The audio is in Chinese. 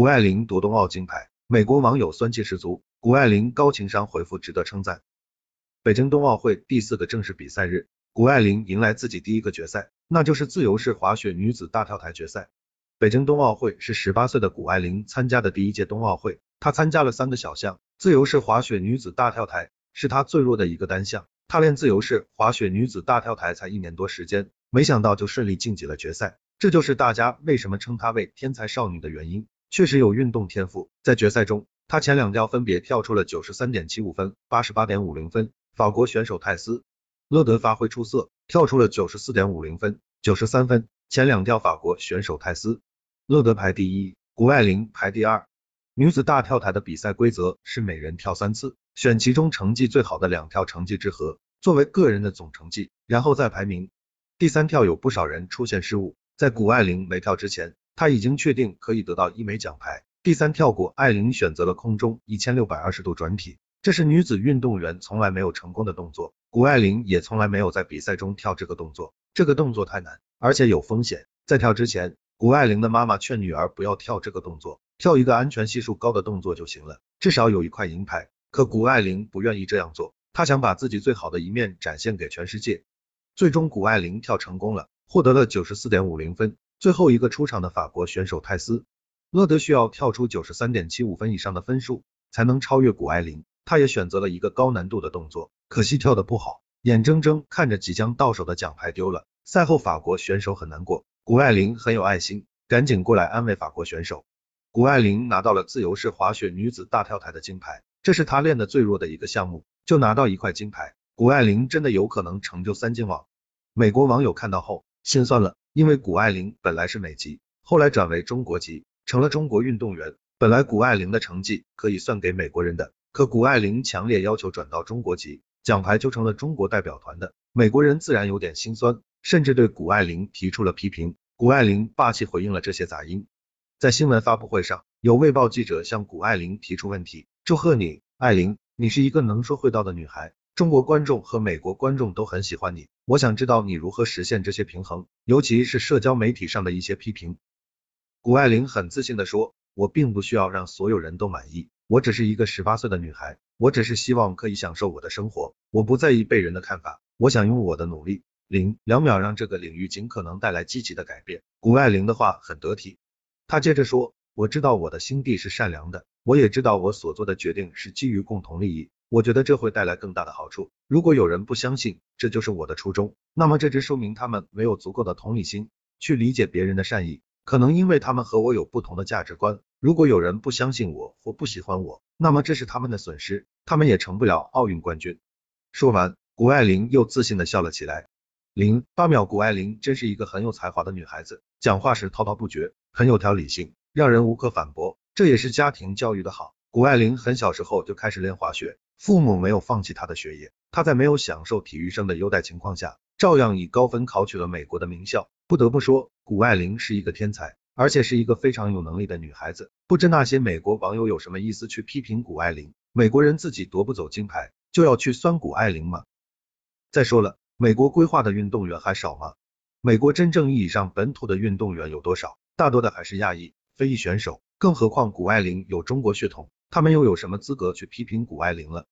谷爱凌夺冬奥金牌，美国网友酸气十足。谷爱凌高情商回复值得称赞。北京冬奥会第四个正式比赛日，谷爱凌迎来自己第一个决赛，那就是自由式滑雪女子大跳台决赛。北京冬奥会是十八岁的谷爱凌参加的第一届冬奥会，她参加了三个小项，自由式滑雪女子大跳台是她最弱的一个单项。她练自由式滑雪女子大跳台才一年多时间，没想到就顺利晋级了决赛，这就是大家为什么称她为天才少女的原因。确实有运动天赋，在决赛中，他前两跳分别跳出了九十三点七五分、八十八点五零分。法国选手泰斯勒德发挥出色，跳出了九十四点五零分、九十三分。前两跳法国选手泰斯勒德排第一，谷爱凌排第二。女子大跳台的比赛规则是每人跳三次。选其中成绩最好的两跳成绩之和，作为个人的总成绩，然后再排名。第三跳有不少人出现失误，在谷爱凌没跳之前，他已经确定可以得到一枚奖牌。第三跳谷爱凌选择了空中一千六百二十度转体，这是女子运动员从来没有成功的动作，谷爱凌也从来没有在比赛中跳这个动作，这个动作太难，而且有风险。在跳之前，谷爱凌的妈妈劝女儿不要跳这个动作，跳一个安全系数高的动作就行了，至少有一块银牌。可谷爱凌不愿意这样做，她想把自己最好的一面展现给全世界。最终谷爱凌跳成功了，获得了九十四点五零分。最后一个出场的法国选手泰斯勒德需要跳出九十三点七五分以上的分数才能超越谷爱凌，他也选择了一个高难度的动作，可惜跳的不好，眼睁睁看着即将到手的奖牌丢了。赛后法国选手很难过，谷爱凌很有爱心，赶紧过来安慰法国选手。谷爱凌拿到了自由式滑雪女子大跳台的金牌。这是他练的最弱的一个项目，就拿到一块金牌。谷爱凌真的有可能成就三金王。美国网友看到后心酸了，因为谷爱凌本来是美籍，后来转为中国籍，成了中国运动员。本来谷爱凌的成绩可以算给美国人的，可谷爱凌强烈要求转到中国籍，奖牌就成了中国代表团的。美国人自然有点心酸，甚至对谷爱凌提出了批评。谷爱凌霸气回应了这些杂音。在新闻发布会上，有卫报记者向谷爱凌提出问题。祝贺你，艾琳，你是一个能说会道的女孩，中国观众和美国观众都很喜欢你。我想知道你如何实现这些平衡，尤其是社交媒体上的一些批评。谷爱凌很自信的说，我并不需要让所有人都满意，我只是一个十八岁的女孩，我只是希望可以享受我的生活，我不在意被人的看法，我想用我的努力，零两秒让这个领域尽可能带来积极的改变。谷爱凌的话很得体，她接着说，我知道我的心地是善良的。我也知道我所做的决定是基于共同利益，我觉得这会带来更大的好处。如果有人不相信这就是我的初衷，那么这只说明他们没有足够的同理心去理解别人的善意，可能因为他们和我有不同的价值观。如果有人不相信我或不喜欢我，那么这是他们的损失，他们也成不了奥运冠军。说完，谷爱凌又自信的笑了起来。零八秒，谷爱凌真是一个很有才华的女孩子，讲话时滔滔不绝，很有条理性，让人无可反驳。这也是家庭教育的好。谷爱凌很小时候就开始练滑雪，父母没有放弃她的学业，她在没有享受体育生的优待情况下，照样以高分考取了美国的名校。不得不说，谷爱凌是一个天才，而且是一个非常有能力的女孩子。不知那些美国网友有什么意思去批评谷爱凌？美国人自己夺不走金牌，就要去酸谷爱凌吗？再说了，美国规划的运动员还少吗？美国真正意义上本土的运动员有多少？大多的还是亚裔、非裔选手。更何况谷爱凌有中国血统，他们又有什么资格去批评谷爱凌了？